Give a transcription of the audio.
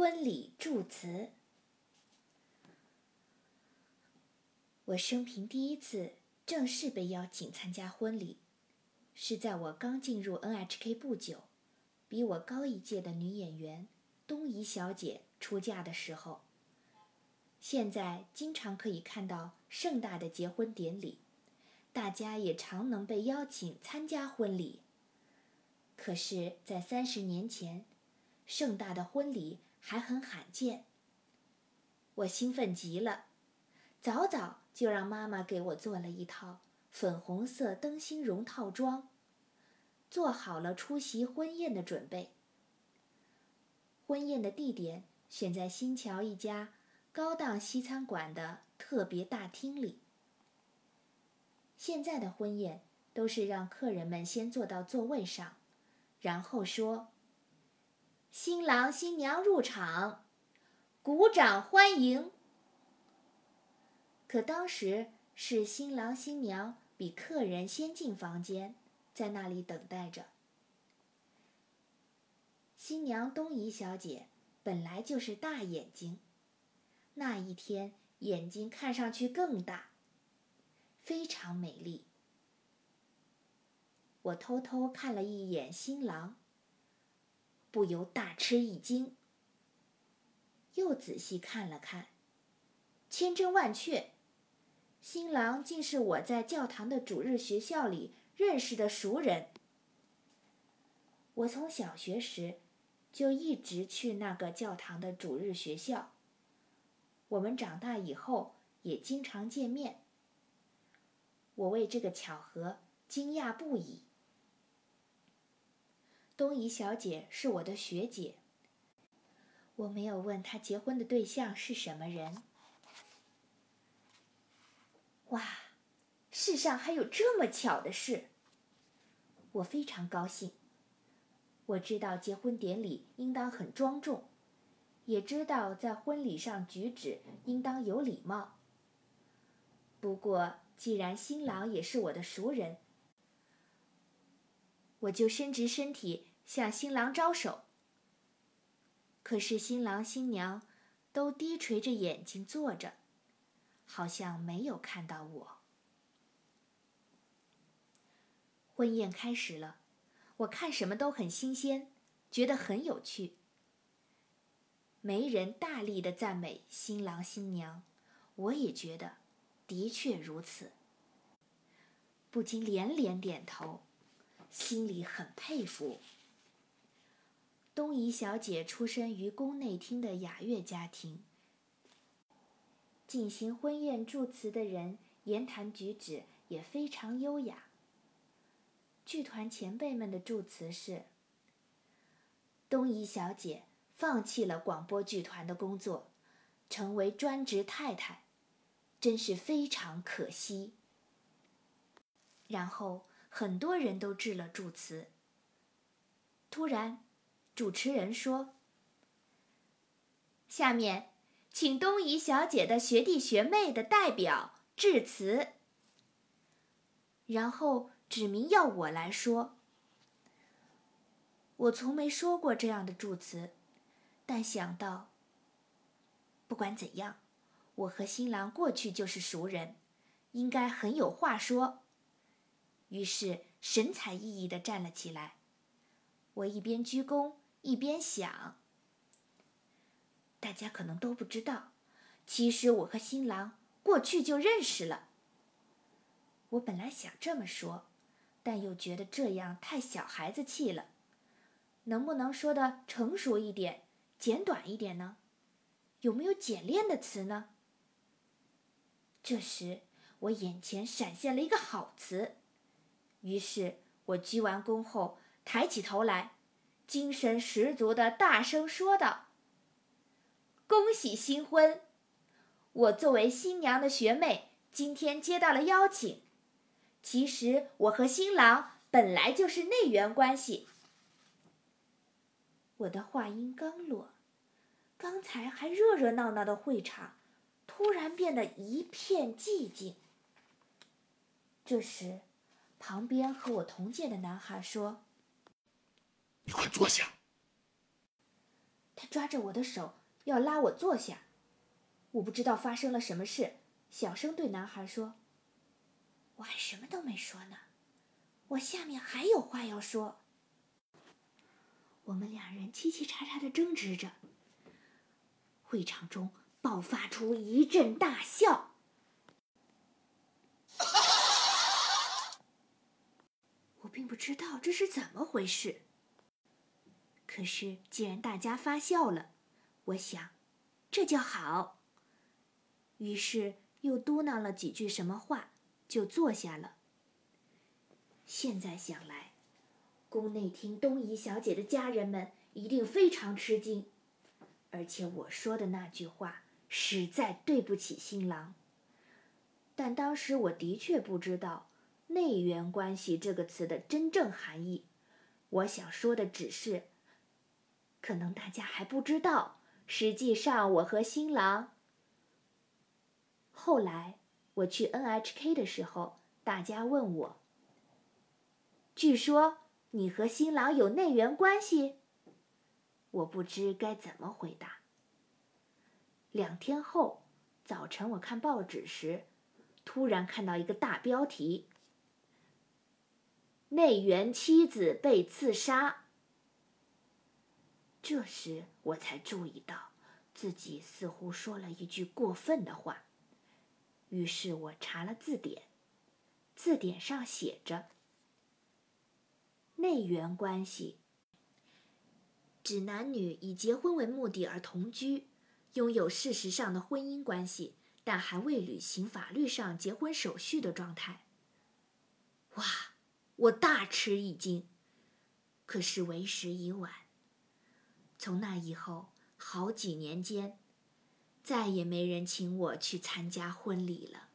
婚礼祝词。我生平第一次正式被邀请参加婚礼，是在我刚进入 NHK 不久，比我高一届的女演员东仪小姐出嫁的时候。现在经常可以看到盛大的结婚典礼，大家也常能被邀请参加婚礼。可是，在三十年前，盛大的婚礼还很罕见。我兴奋极了，早早就让妈妈给我做了一套粉红色灯芯绒套装，做好了出席婚宴的准备。婚宴的地点选在新桥一家。高档西餐馆的特别大厅里。现在的婚宴都是让客人们先坐到座位上，然后说：“新郎新娘入场，鼓掌欢迎。”可当时是新郎新娘比客人先进房间，在那里等待着。新娘东仪小姐本来就是大眼睛。那一天，眼睛看上去更大，非常美丽。我偷偷看了一眼新郎，不由大吃一惊。又仔细看了看，千真万确，新郎竟是我在教堂的主日学校里认识的熟人。我从小学时就一直去那个教堂的主日学校。我们长大以后也经常见面，我为这个巧合惊讶不已。东仪小姐是我的学姐，我没有问她结婚的对象是什么人。哇，世上还有这么巧的事！我非常高兴。我知道结婚典礼应当很庄重。也知道在婚礼上举止应当有礼貌。不过，既然新郎也是我的熟人，我就伸直身体向新郎招手。可是新郎新娘都低垂着眼睛坐着，好像没有看到我。婚宴开始了，我看什么都很新鲜，觉得很有趣。媒人大力的赞美新郎新娘，我也觉得，的确如此。不禁连连点头，心里很佩服。东仪小姐出身于宫内厅的雅乐家庭，进行婚宴祝词的人言谈举止也非常优雅。剧团前辈们的祝词是：东仪小姐。放弃了广播剧团的工作，成为专职太太，真是非常可惜。然后很多人都致了祝词。突然，主持人说：“下面，请东仪小姐的学弟学妹的代表致辞。”然后指明要我来说。我从没说过这样的祝词。但想到，不管怎样，我和新郎过去就是熟人，应该很有话说。于是神采奕奕地站了起来。我一边鞠躬一边想：大家可能都不知道，其实我和新郎过去就认识了。我本来想这么说，但又觉得这样太小孩子气了。能不能说的成熟一点？简短一点呢？有没有简练的词呢？这时，我眼前闪现了一个好词，于是我鞠完躬后抬起头来，精神十足的大声说道：“恭喜新婚！我作为新娘的学妹，今天接到了邀请。其实我和新郎本来就是内缘关系。”我的话音刚落，刚才还热热闹闹的会场，突然变得一片寂静。这时，旁边和我同届的男孩说：“你快坐下。”他抓着我的手要拉我坐下。我不知道发生了什么事，小声对男孩说：“我还什么都没说呢，我下面还有话要说。”我们两人叽叽喳喳的争执着，会场中爆发出一阵大笑。我并不知道这是怎么回事。可是既然大家发笑了，我想，这就好。于是又嘟囔了几句什么话，就坐下了。现在想来，宫内厅东夷小姐的家人们一定非常吃惊，而且我说的那句话实在对不起新郎。但当时我的确不知道“内缘关系”这个词的真正含义。我想说的只是，可能大家还不知道，实际上我和新郎。后来我去 NHK 的时候，大家问我：“据说你和新郎有内缘关系？”我不知该怎么回答。两天后早晨，我看报纸时，突然看到一个大标题：“内缘妻子被刺杀。”这时我才注意到自己似乎说了一句过分的话。于是我查了字典，字典上写着：“内缘关系，指男女以结婚为目的而同居，拥有事实上的婚姻关系，但还未履行法律上结婚手续的状态。”哇！我大吃一惊。可是为时已晚。从那以后，好几年间。再也没人请我去参加婚礼了。